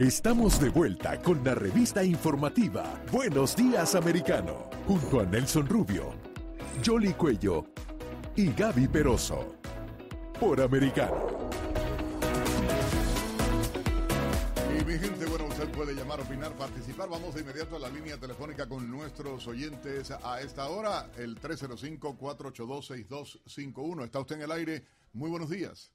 Estamos de vuelta con la revista informativa Buenos Días Americano, junto a Nelson Rubio, Jolly Cuello y Gaby Peroso. Por Americano. Y mi gente, bueno, usted puede llamar, opinar, participar. Vamos de inmediato a la línea telefónica con nuestros oyentes a esta hora, el 305-482-6251. Está usted en el aire. Muy buenos días.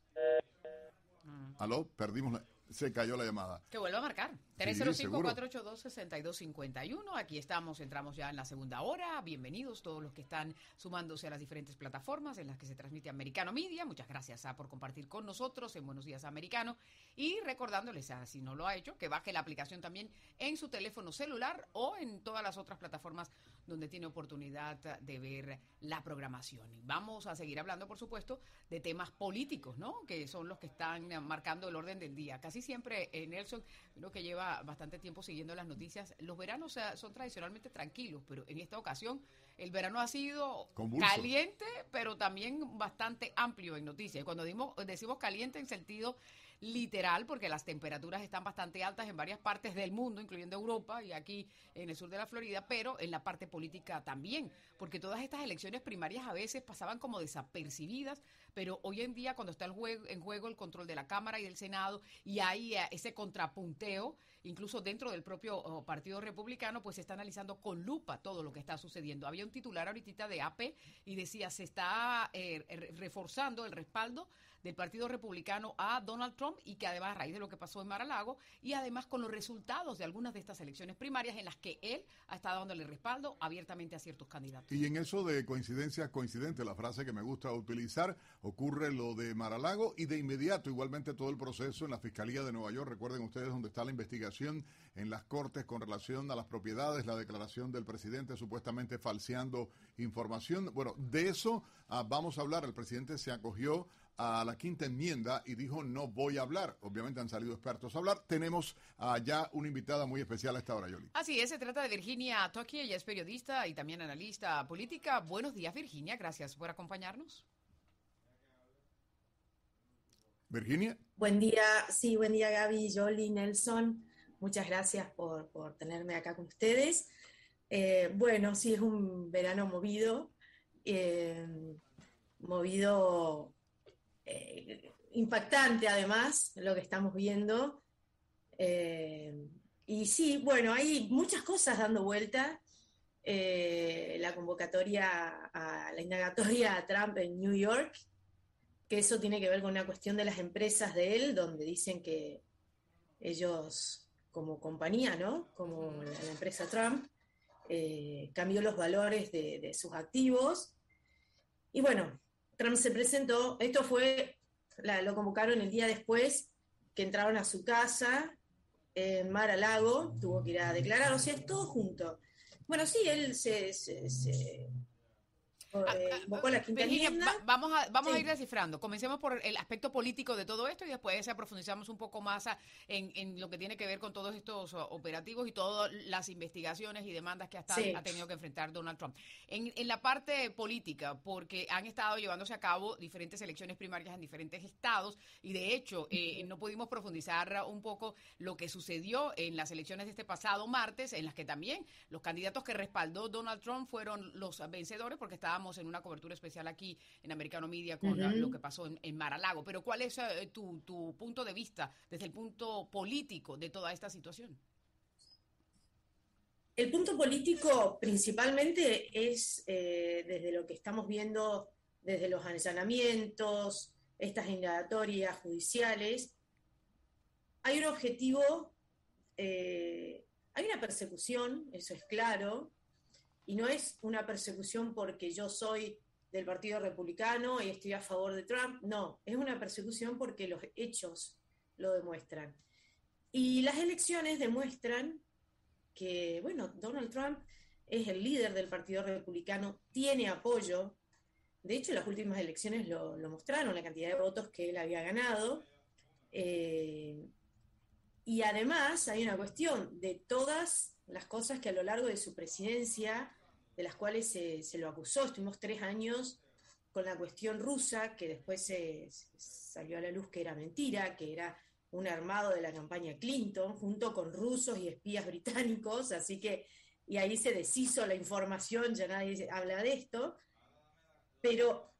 Aló, perdimos la... Se cayó la llamada. Que vuelva a marcar. Sí, seguro. 305-482-6251. Aquí estamos, entramos ya en la segunda hora. Bienvenidos todos los que están sumándose a las diferentes plataformas en las que se transmite Americano Media. Muchas gracias ah, por compartir con nosotros en Buenos Días Americano. Y recordándoles, ah, si no lo ha hecho, que baje la aplicación también en su teléfono celular o en todas las otras plataformas donde tiene oportunidad de ver la programación. Vamos a seguir hablando, por supuesto, de temas políticos, ¿no? Que son los que están marcando el orden del día. Casi siempre, eh, Nelson, uno que lleva bastante tiempo siguiendo las noticias, los veranos son tradicionalmente tranquilos, pero en esta ocasión el verano ha sido Convulso. caliente, pero también bastante amplio en noticias. Y cuando dimos- decimos caliente en sentido literal, porque las temperaturas están bastante altas en varias partes del mundo, incluyendo Europa y aquí en el sur de la Florida, pero en la parte política también, porque todas estas elecciones primarias a veces pasaban como desapercibidas, pero hoy en día cuando está el juego, en juego el control de la Cámara y del Senado y hay eh, ese contrapunteo, incluso dentro del propio Partido Republicano, pues se está analizando con lupa todo lo que está sucediendo. Había un titular ahorita de AP y decía, se está eh, re- reforzando el respaldo del Partido Republicano a Donald Trump y que además a raíz de lo que pasó en Mar-a-Lago y además con los resultados de algunas de estas elecciones primarias en las que él ha estado dándole respaldo abiertamente a ciertos candidatos. Y en eso de coincidencias coincidentes, la frase que me gusta utilizar, ocurre lo de Maralago y de inmediato igualmente todo el proceso en la Fiscalía de Nueva York. Recuerden ustedes donde está la investigación en las Cortes con relación a las propiedades, la declaración del presidente supuestamente falseando información. Bueno, de eso ah, vamos a hablar. El presidente se acogió a la quinta enmienda y dijo no voy a hablar. Obviamente han salido expertos a hablar. Tenemos ah, ya una invitada muy especial a esta hora, Yoli. Así es, se trata de Virginia Toki, ella es periodista y también analista política. Buenos días, Virginia, gracias por acompañarnos. Virginia. Buen día, sí, buen día Gaby, Jolly, Nelson. Muchas gracias por, por tenerme acá con ustedes. Eh, bueno, sí, es un verano movido, eh, movido, eh, impactante además, lo que estamos viendo. Y sí, bueno, hay muchas cosas dando vuelta. La convocatoria a la indagatoria a Trump en New York, que eso tiene que ver con una cuestión de las empresas de él, donde dicen que ellos, como compañía, ¿no? Como la, empresa Trump, eh, cambió los valores de, de sus activos. Y bueno, Trump se presentó, esto fue, la- lo convocaron el día después que entraron a su casa en Mar a Lago, tuvo que ir a declarar, o sea, es todo junto. Bueno, sí, él se, se- se, eh, invocó la quinta Virginia, enmienda. va- vamos a, vamos a Sí. ir descifrando. Comencemos por el aspecto político de todo esto y después profundizamos un poco más ah, en, en lo que tiene que ver con todos estos oh, operativos y todas las investigaciones y demandas que hasta Sí. ha tenido que enfrentar Donald Trump. En, en la parte política, porque han estado llevándose a cabo diferentes elecciones primarias en diferentes estados y de hecho eh, no pudimos profundizar ah, un poco lo que sucedió en las elecciones de este pasado martes, en las que también los candidatos que respaldó Donald Trump fueron los vencedores, porque estábamos en una cobertura especial aquí en Americano Media con lo que pasó en, en Mar-a-Lago. Pero ¿cuál es eh, tu, tu punto de vista desde el punto político de toda esta situación? El punto político principalmente es eh, desde lo que estamos viendo, desde los allanamientos, estas indagatorias judiciales, hay un objetivo, eh, hay una persecución, eso es claro, y no es una persecución porque yo soy del Partido Republicano y estoy a favor de Trump, no, es una persecución porque los hechos lo demuestran. Y las elecciones demuestran que, bueno, Donald Trump es el líder del Partido Republicano, tiene apoyo. De hecho, las últimas elecciones lo, mostraron, la cantidad de votos que él había ganado. Eh, y además hay una cuestión de todas las cosas que a lo largo de su presidencia, de las cuales se, lo acusó, estuvimos tres años con la cuestión rusa, que después se, salió a la luz que era mentira, que era un armado de la campaña Clinton, junto con rusos y espías británicos, así que, y ahí se deshizo la información, ya nadie habla de esto, pero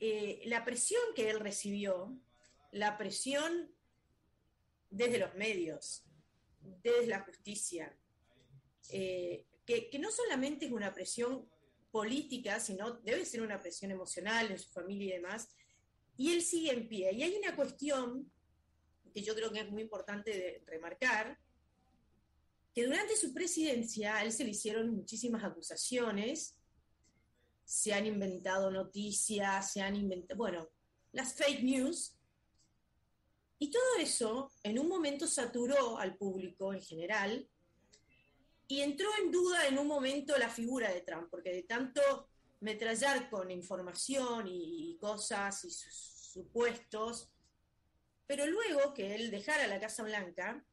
eh, la presión que él recibió, la presión desde los medios, desde la justicia, eh, que, no solamente es una presión política, sino debe ser una presión emocional en su familia y demás, y él sigue en pie. Y hay una cuestión que yo creo que es muy importante de remarcar, que durante su presidencia a él se le hicieron muchísimas acusaciones, se han inventado noticias, se han inventado, bueno, las fake news, y todo eso en un momento saturó al público en general y entró en duda en un momento la figura de Trump, porque de tanto metrallar con información y, cosas y supuestos, pero luego que él dejara la Casa Blanca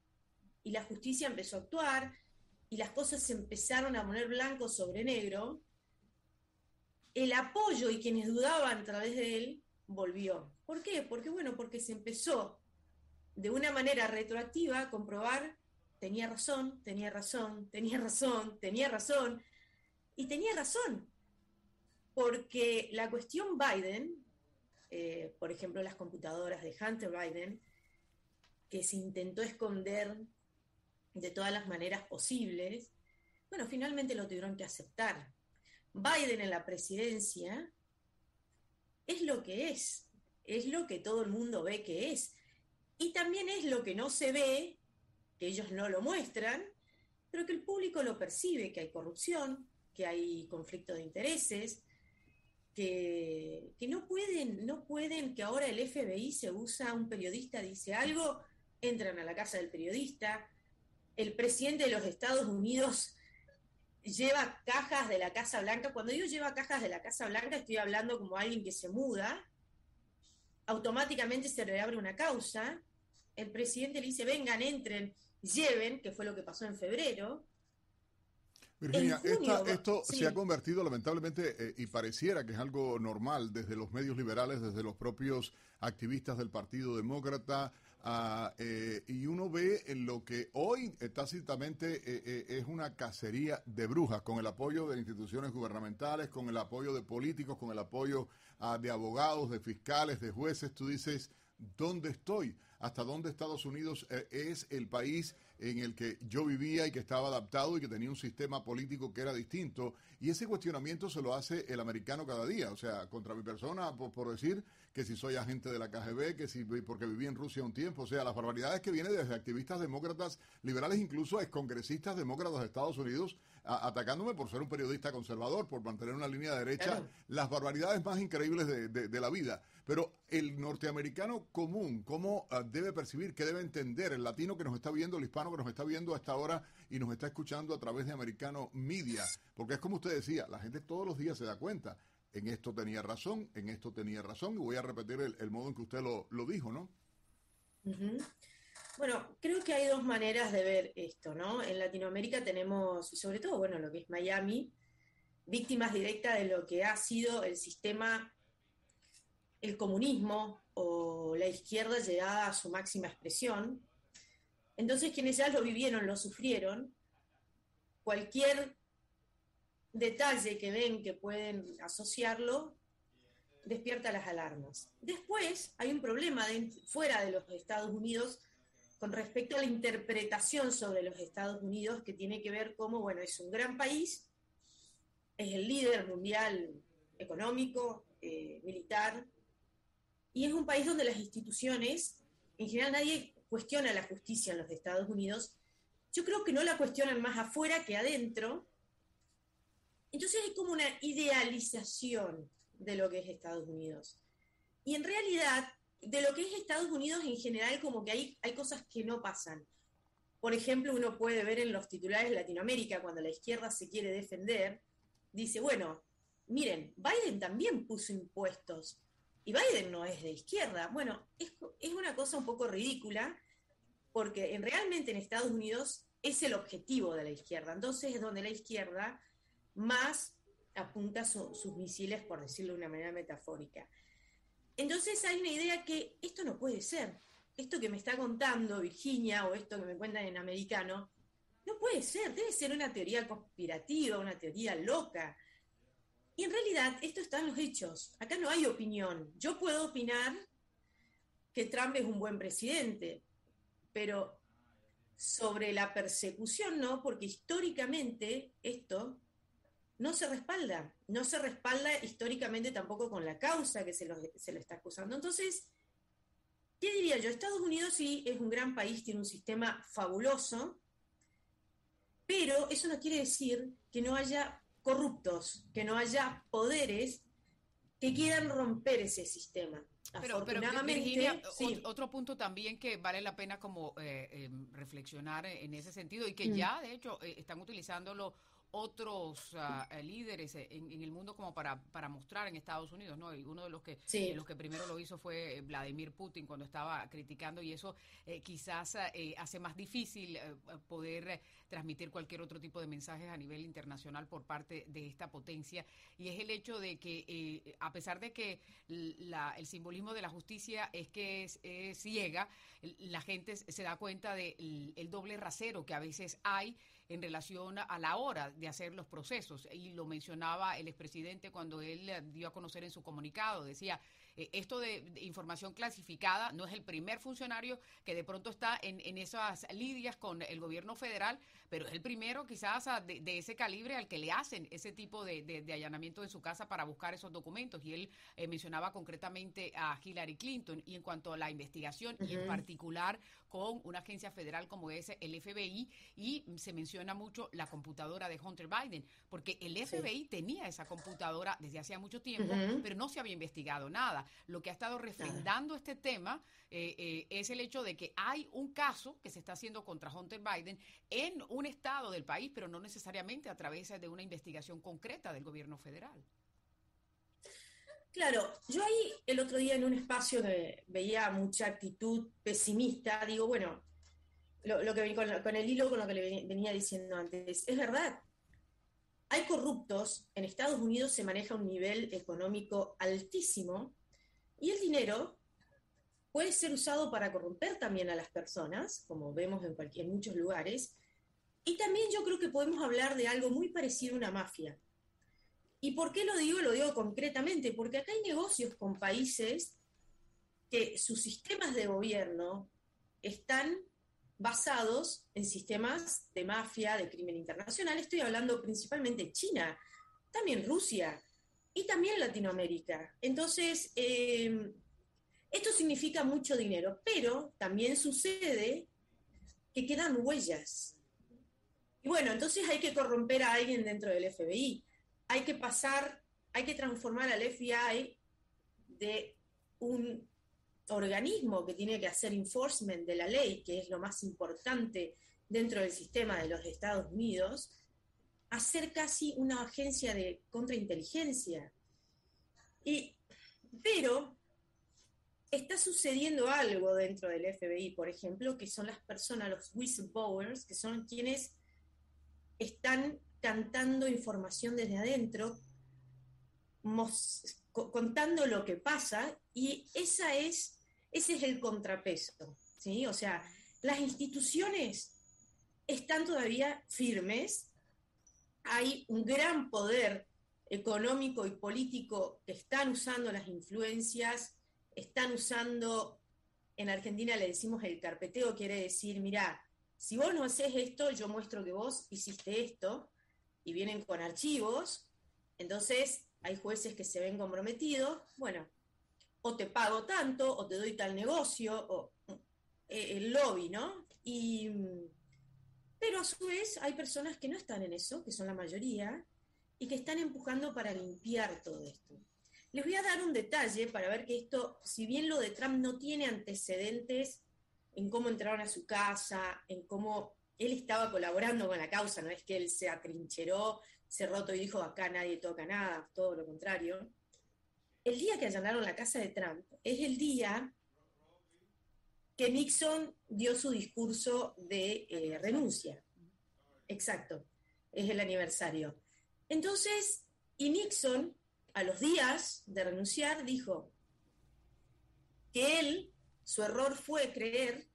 y la justicia empezó a actuar y las cosas se empezaron a poner blanco sobre negro, el apoyo y quienes dudaban a través de él volvió. ¿Por qué? Porque bueno, porque se empezó de una manera retroactiva a comprobar tenía razón, tenía razón, tenía razón, tenía razón, y tenía razón, porque la cuestión Biden, eh, por ejemplo, las computadoras de Hunter Biden, que se intentó esconder de todas las maneras posibles, bueno, finalmente lo tuvieron que aceptar. Biden en la presidencia es lo que es, es lo que todo el mundo ve que es. Y también es lo que no se ve que ellos no lo muestran, pero que el público lo percibe, que hay corrupción, que hay conflicto de intereses, que, no pueden, no pueden, que ahora el FBI se usa, un periodista dice algo, entran a la casa del periodista, el presidente de los Estados Unidos lleva cajas de la Casa Blanca, cuando yo lleva cajas de la Casa Blanca estoy hablando como alguien que se muda, automáticamente se le abre una causa, el presidente le dice, vengan, entren, lleven, que fue lo que pasó en febrero. Virginia, esto se ha convertido lamentablemente eh, y pareciera que es algo normal desde los medios liberales, desde los propios activistas del Partido Demócrata, ah, eh, y uno ve en lo que hoy eh, tácitamente es una cacería de brujas, con el apoyo de instituciones gubernamentales, con el apoyo de políticos, con el apoyo ah, de abogados, de fiscales, de jueces. Tú dices, ¿dónde estoy? Hasta dónde Estados Unidos eh, es el país en el que yo vivía y que estaba adaptado y que tenía un sistema político que era distinto. Y ese cuestionamiento se lo hace el americano cada día, o sea, contra mi persona, por, decir que si soy agente de la KGB, que si porque viví en Rusia un tiempo, o sea, las barbaridades que vienen desde activistas demócratas liberales, incluso excongresistas demócratas de Estados Unidos, atacándome por ser un periodista conservador, por mantener una línea derecha, las barbaridades más increíbles de, la vida. Pero el norteamericano común, ¿cómo ah, debe percibir, qué debe entender el latino que nos está viendo, el hispano que nos está viendo a esta hora y nos está escuchando a través de Americano Media? Porque es como usted decía, la gente todos los días se da cuenta. En esto tenía razón, en esto tenía razón, y voy a repetir el, modo en que usted lo, dijo, ¿no? Bueno, creo que hay dos maneras de ver esto, ¿no? En Latinoamérica tenemos, y sobre todo, bueno, lo que es Miami, víctimas directas de lo que ha sido el sistema, el comunismo o la izquierda llegada a su máxima expresión. Entonces, quienes ya lo vivieron, lo sufrieron, cualquier detalle que ven que pueden asociarlo, despierta las alarmas. Después hay un problema fuera de los Estados Unidos con respecto a la interpretación sobre los Estados Unidos, que tiene que ver cómo, bueno, es un gran país, es el líder mundial económico, eh, militar, y es un país donde las instituciones, en general nadie cuestiona la justicia en los Estados Unidos, yo creo que no la cuestionan más afuera que adentro, entonces hay como una idealización de lo que es Estados Unidos. Y en realidad de lo que es Estados Unidos en general, como que hay, hay cosas que no pasan. por ejemplo, uno puede ver en los titulares de Latinoamérica, cuando la izquierda se quiere defender, dice, bueno, miren, Biden también puso impuestos y Biden no es de izquierda. Bueno, es, es una cosa un poco ridícula porque en, realmente en Estados Unidos es el objetivo de la izquierda. Entonces es donde la izquierda más apunta sus misiles, por decirlo de una manera metafórica. Entonces hay una idea que esto no puede ser esto que me está contando Virginia o esto que me cuentan en americano, no puede ser, debe ser una teoría conspirativa, una teoría loca. Y en realidad esto está en los hechos, acá no hay opinión. Yo puedo opinar que Trump es un buen presidente, pero sobre la persecución no, porque históricamente esto no se respalda, no se respalda históricamente tampoco con la causa que se lo, se lo está acusando. Entonces, ¿Qué diría yo? Estados Unidos sí es un gran país, tiene un sistema fabuloso, pero eso no quiere decir que no haya corruptos, que no haya poderes que quieran romper ese sistema. Pero, pero Virginia, otro punto también que vale la pena como eh, em, reflexionar en ese sentido y que mm. ya de hecho eh, están utilizándolo otros eh, líderes en, el mundo como para, para mostrar en Estados Unidos, ¿no? Y uno de los que los que primero lo hizo fue eh, Vladimir Putin cuando estaba criticando y eso eh, quizás hace más difícil poder transmitir cualquier otro tipo de mensajes a nivel internacional por parte de esta potencia y es el hecho de que a pesar de que el simbolismo de la justicia es que es, ciega, la gente se da cuenta del el doble rasero que a veces hay en relación a la hora de hacer los procesos. Y lo mencionaba el expresidente cuando él dio a conocer en su comunicado. Decía, eh, esto de, información clasificada no es el primer funcionario que de pronto está en, en esas lidias con el gobierno federal, pero es el primero quizás de, ese calibre al que le hacen ese tipo de, allanamiento de su casa para buscar esos documentos. Y él eh, mencionaba concretamente a Hillary Clinton. Y en cuanto a la investigación, y en particular con una agencia federal como es el FBI, y se menciona mucho la computadora de Hunter Biden, porque el FBI tenía esa computadora desde hacía mucho tiempo, pero no se había investigado nada. Lo que ha estado refrendando este tema eh, eh, es el hecho de que hay un caso que se está haciendo contra Hunter Biden en un estado del país, pero no necesariamente a través de una investigación concreta del gobierno federal. Claro, yo ahí el otro día en un espacio que veía mucha actitud pesimista, digo, bueno, lo, que con, con, el hilo con lo que le venía diciendo antes, es verdad, hay corruptos, en Estados Unidos se maneja un nivel económico altísimo y el dinero puede ser usado para corromper también a las personas, como vemos en, en muchos lugares, y también yo creo que podemos hablar de algo muy parecido a una mafia. ¿Y por qué lo digo? Lo digo concretamente, porque acá hay negocios con países que sus sistemas de gobierno están basados en sistemas de mafia, de crimen internacional. Estoy hablando principalmente de China, también Rusia y también Latinoamérica. Entonces, eh, esto significa mucho dinero, pero también sucede que quedan huellas. Y bueno, entonces hay que corromper a alguien dentro del FBI. Hay que pasar, hay que transformar al FBI de un organismo que tiene que hacer enforcement de la ley, que es lo más importante dentro del sistema de los Estados Unidos, a ser casi una agencia de contrainteligencia. Y, pero está sucediendo algo dentro del FBI, por ejemplo, que son las personas, los whistleblowers, que son quienes están cantando información desde adentro, contando lo que pasa, y esa es, ese es el contrapeso. ¿sí? O sea, las instituciones están todavía firmes, hay un gran poder económico y político que están usando las influencias, están usando, en Argentina le decimos el carpeteo, quiere decir, mira, si vos no haces esto, yo muestro que vos hiciste esto, y vienen con archivos, entonces hay jueces que se ven comprometidos, bueno, o te pago tanto, o te doy tal negocio, o eh, el lobby, ¿no? Y, pero a su vez hay personas que no están en eso, que son la mayoría, y que están empujando para limpiar todo esto. Les voy a dar un detalle para ver que esto, si bien lo de Trump no tiene antecedentes en cómo entraron a su casa, en cómo él estaba colaborando con la causa, no es que él se atrincheró, se roto y dijo acá nadie toca nada, todo lo contrario. El día que allanaron la casa de Trump es el día que Nixon dio su discurso de eh, renuncia. Exacto, es el aniversario. Entonces, y Nixon, a los días de renunciar, dijo que él, su error fue creer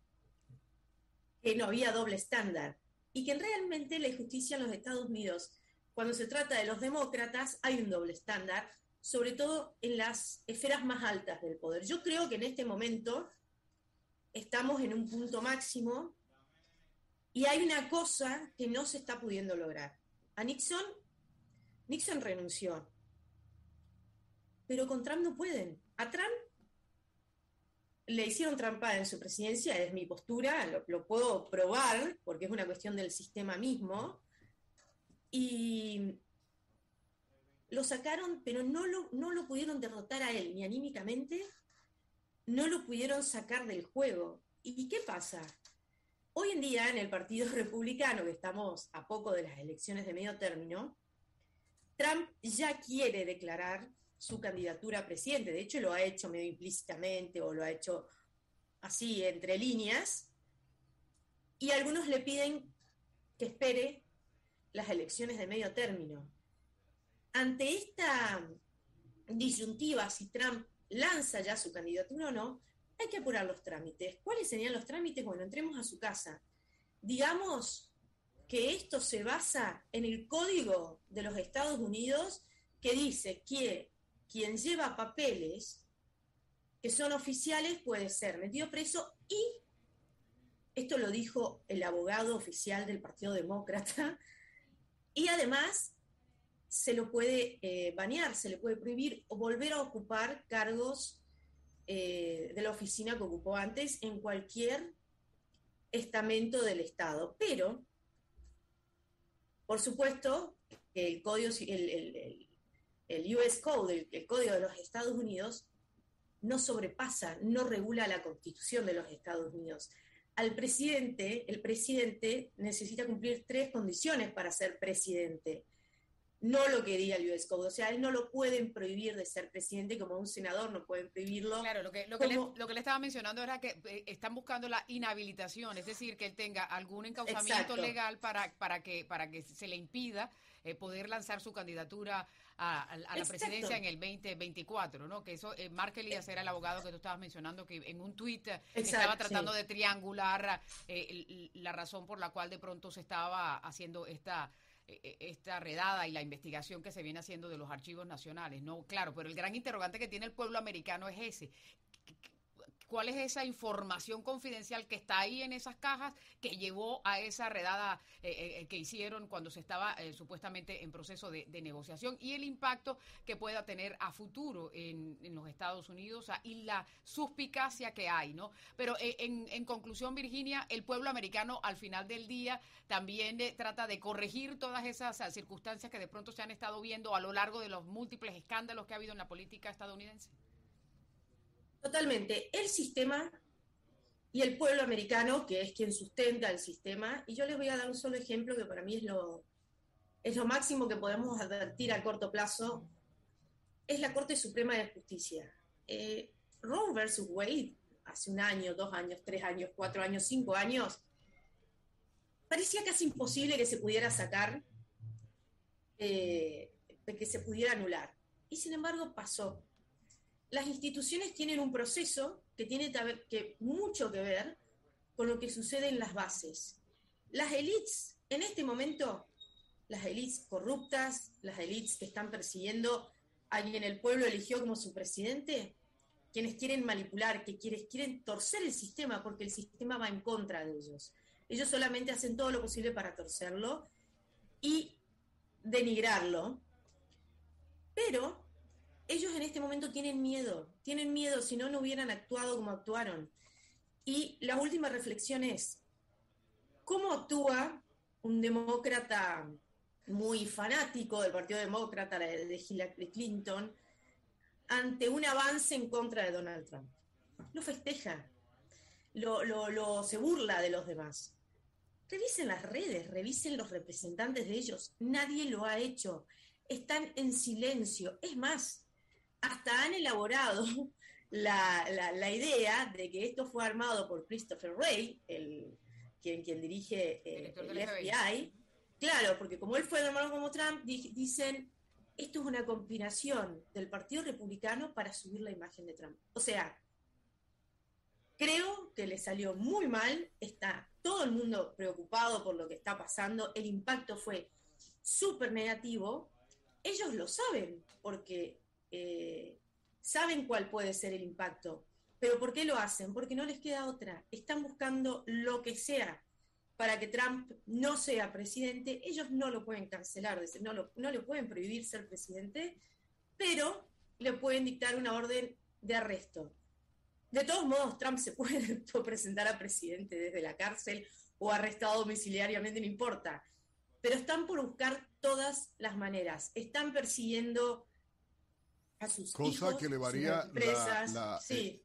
que no había doble estándar y que realmente la justicia en los Estados Unidos, cuando se trata de los demócratas, hay un doble estándar, sobre todo en las esferas más altas del poder. Yo creo que en este momento estamos en un punto máximo y hay una cosa que no se está pudiendo lograr. A Nixon, Nixon renunció, pero con Trump no pueden. A Trump le hicieron trampa en su presidencia, es mi postura, lo, puedo probar porque es una cuestión del sistema mismo. Y lo sacaron, pero no lo, no lo pudieron derrotar a él, ni anímicamente, no lo pudieron sacar del juego. ¿Y qué pasa? Hoy en día en el Partido Republicano, que estamos a poco de las elecciones de medio término, Trump ya quiere declarar su candidatura a presidente. De hecho, lo ha hecho medio implícitamente o lo ha hecho así, entre líneas. Y algunos le piden que espere las elecciones de medio término. Ante esta disyuntiva, si Trump lanza ya su candidatura o no, hay que apurar los trámites. ¿Cuáles serían los trámites? Bueno, entremos a su casa. Digamos que esto se basa en el código de los Estados Unidos que dice que quien lleva papeles que son oficiales puede ser metido preso y, esto lo dijo el abogado oficial del Partido Demócrata, y además se lo puede eh, banear, se le puede prohibir o volver a ocupar cargos eh, de la oficina que ocupó antes en cualquier estamento del Estado. Pero, por supuesto, el código, el, el US Code, el, código de los Estados Unidos, no sobrepasa, no regula la constitución de los Estados Unidos. Al presidente, el presidente necesita cumplir tres condiciones para ser presidente. No lo que diga el US Code, o sea, él no lo pueden prohibir de ser presidente como un senador, no pueden prohibirlo. Claro, lo que, lo que, le, lo que le estaba mencionando era que eh, están buscando la inhabilitación, es decir, que él tenga algún encauzamiento legal para, para, que, para que se le impida eh, poder lanzar su candidatura a, la presidencia en el 2024, ¿no? Que eso, eh, Mark Elías era el abogado que tú estabas mencionando, que en un tuit eh, estaba tratando de triangular eh, la razón por la cual de pronto se estaba haciendo esta esta redada y la investigación que se viene haciendo de los archivos nacionales. No, claro, pero el gran interrogante que tiene el pueblo americano es ese cuál es esa información confidencial que está ahí en esas cajas que llevó a esa redada eh, eh, que hicieron cuando se estaba eh, supuestamente en proceso de, negociación y el impacto que pueda tener a futuro en, los Estados Unidos y la suspicacia que hay, ¿no? Pero en, conclusión, Virginia, el pueblo americano al final del día también trata de corregir todas esas circunstancias que de pronto se han estado viendo a lo largo de los múltiples escándalos que ha habido en la política estadounidense. Totalmente. El sistema y el pueblo americano, que es quien sustenta el sistema, y yo les voy a dar un solo ejemplo que para mí es lo, es lo máximo que podemos advertir a corto plazo, es la Corte Suprema de Justicia. Eh, Roe versus Wade, hace un año, dos años, tres años, cuatro años, cinco años, parecía casi imposible que se pudiera sacar, eh, que se pudiera anular. Y sin embargo pasó las instituciones tienen un proceso que tiene que, mucho que ver con lo que sucede en las bases. Las élites, en este momento, las élites corruptas, las élites que están persiguiendo a quien el pueblo eligió como su presidente, quienes quieren manipular, que quienes quieren torcer el sistema porque el sistema va en contra de ellos. Ellos solamente hacen todo lo posible para torcerlo y denigrarlo. Pero ellos en este momento tienen miedo, tienen miedo, si no, no hubieran actuado como actuaron. Y la última reflexión es, ¿cómo actúa un demócrata muy fanático del Partido Demócrata, de Hillary Clinton, ante un avance en contra de Donald Trump? Lo festeja. lo, se burla de los demás. Revisen las redes, revisen los representantes de ellos. Nadie lo ha hecho. Están en silencio. Es más, hasta han elaborado la, idea de que esto fue armado por Christopher Wray, el, quien, quien dirige eh, el, FBI. Claro, porque como él fue armado como Trump, dicen, esto es una conspiración del Partido Republicano para subir la imagen de Trump. O sea, creo que le salió muy mal, está todo el mundo preocupado por lo que está pasando, el impacto fue súper negativo, ellos lo saben, porque eh, saben cuál puede ser el impacto. Pero ¿por qué lo hacen? Porque no les queda otra. Están buscando lo que sea para que Trump no sea presidente. Ellos no lo pueden cancelar, no, no le pueden prohibir ser presidente, pero le pueden dictar una orden de arresto. De todos modos, Trump se puede presentar a presidente desde la cárcel o arrestado domiciliariamente, no importa. Pero están por buscar todas las maneras. Están persiguiendo cosa que elevaría la, eh,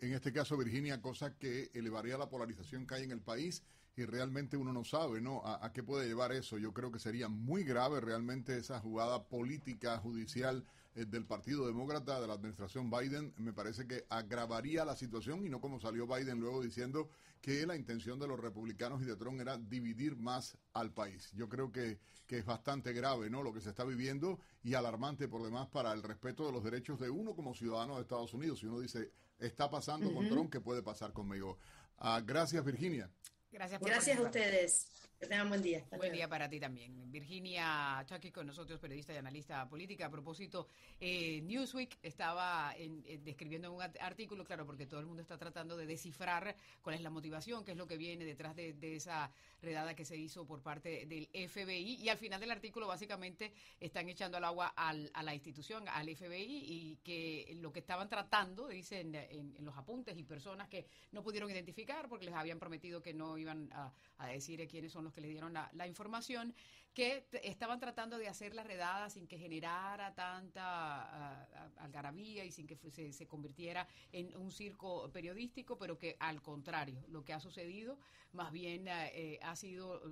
en este caso Virginia cosa que elevaría la polarización que hay en el país y realmente uno no sabe no a, qué puede llevar eso yo creo que sería muy grave realmente esa jugada política judicial eh, del Partido Demócrata de la administración Biden me parece que agravaría la situación y no como salió Biden luego diciendo que la intención de los republicanos y de Trump era dividir más al país. Yo creo que, que es bastante grave ¿no? lo que se está viviendo y alarmante por demás para el respeto de los derechos de uno como ciudadano de Estados Unidos. Si uno dice, está pasando con Trump, ¿qué puede pasar conmigo? Ah, gracias, Virginia. Gracias, por gracias a ustedes. Que tengan buen día. buen día para ti también. Virginia Chucky con nosotros, periodista y analista política. A propósito, eh, Newsweek estaba describiendo un artículo, claro, porque todo el mundo está tratando de descifrar cuál es la motivación, qué es lo que viene detrás de, esa redada que se hizo por parte del FBI. Y al final del artículo, básicamente, están echando al agua a la institución, al FBI, y que lo que estaban tratando, dicen en, los apuntes y personas que no pudieron identificar porque les habían prometido que no iban a, a decir quiénes son los que le dieron la, información, que estaban tratando de hacer la redada sin que generara tanta algarabía y sin que se, se, convirtiera en un circo periodístico, pero que al contrario, lo que ha sucedido más bien eh, ha sido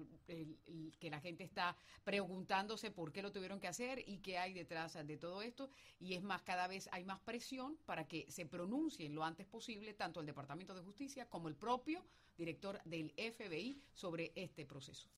que la gente está preguntándose por qué lo tuvieron que hacer y qué hay detrás de todo esto. Y es más, cada vez hay más presión para que se pronuncie lo antes posible tanto el Departamento de Justicia como el propio director del FBI sobre este proceso.